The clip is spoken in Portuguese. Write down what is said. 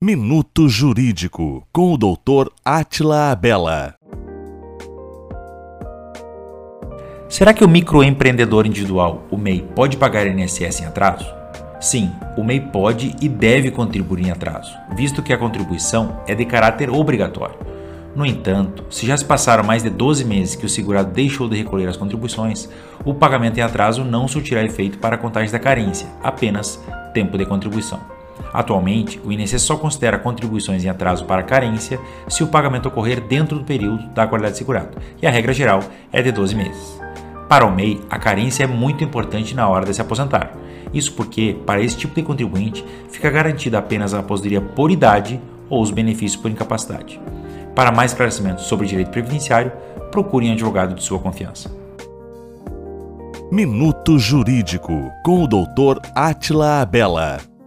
Minuto Jurídico, com o Dr. Atila Abela. Será que o microempreendedor individual, o MEI, pode pagar INSS em atraso? Sim, o MEI pode e deve contribuir em atraso, visto que a contribuição é de caráter obrigatório. No entanto, se já se passaram mais de 12 meses que o segurado deixou de recolher as contribuições, o pagamento em atraso não surtirá efeito para a contagem da carência, apenas tempo de contribuição. Atualmente, o INSS só considera contribuições em atraso para carência se o pagamento ocorrer dentro do período da qualidade segurado, e a regra geral é de 12 meses. Para o MEI, a carência é muito importante na hora de se aposentar. Isso porque, para esse tipo de contribuinte, fica garantida apenas a aposentadoria por idade ou os benefícios por incapacidade. Para mais esclarecimentos sobre direito previdenciário, procure um advogado de sua confiança. Minuto Jurídico, com o Dr. Atila Abela.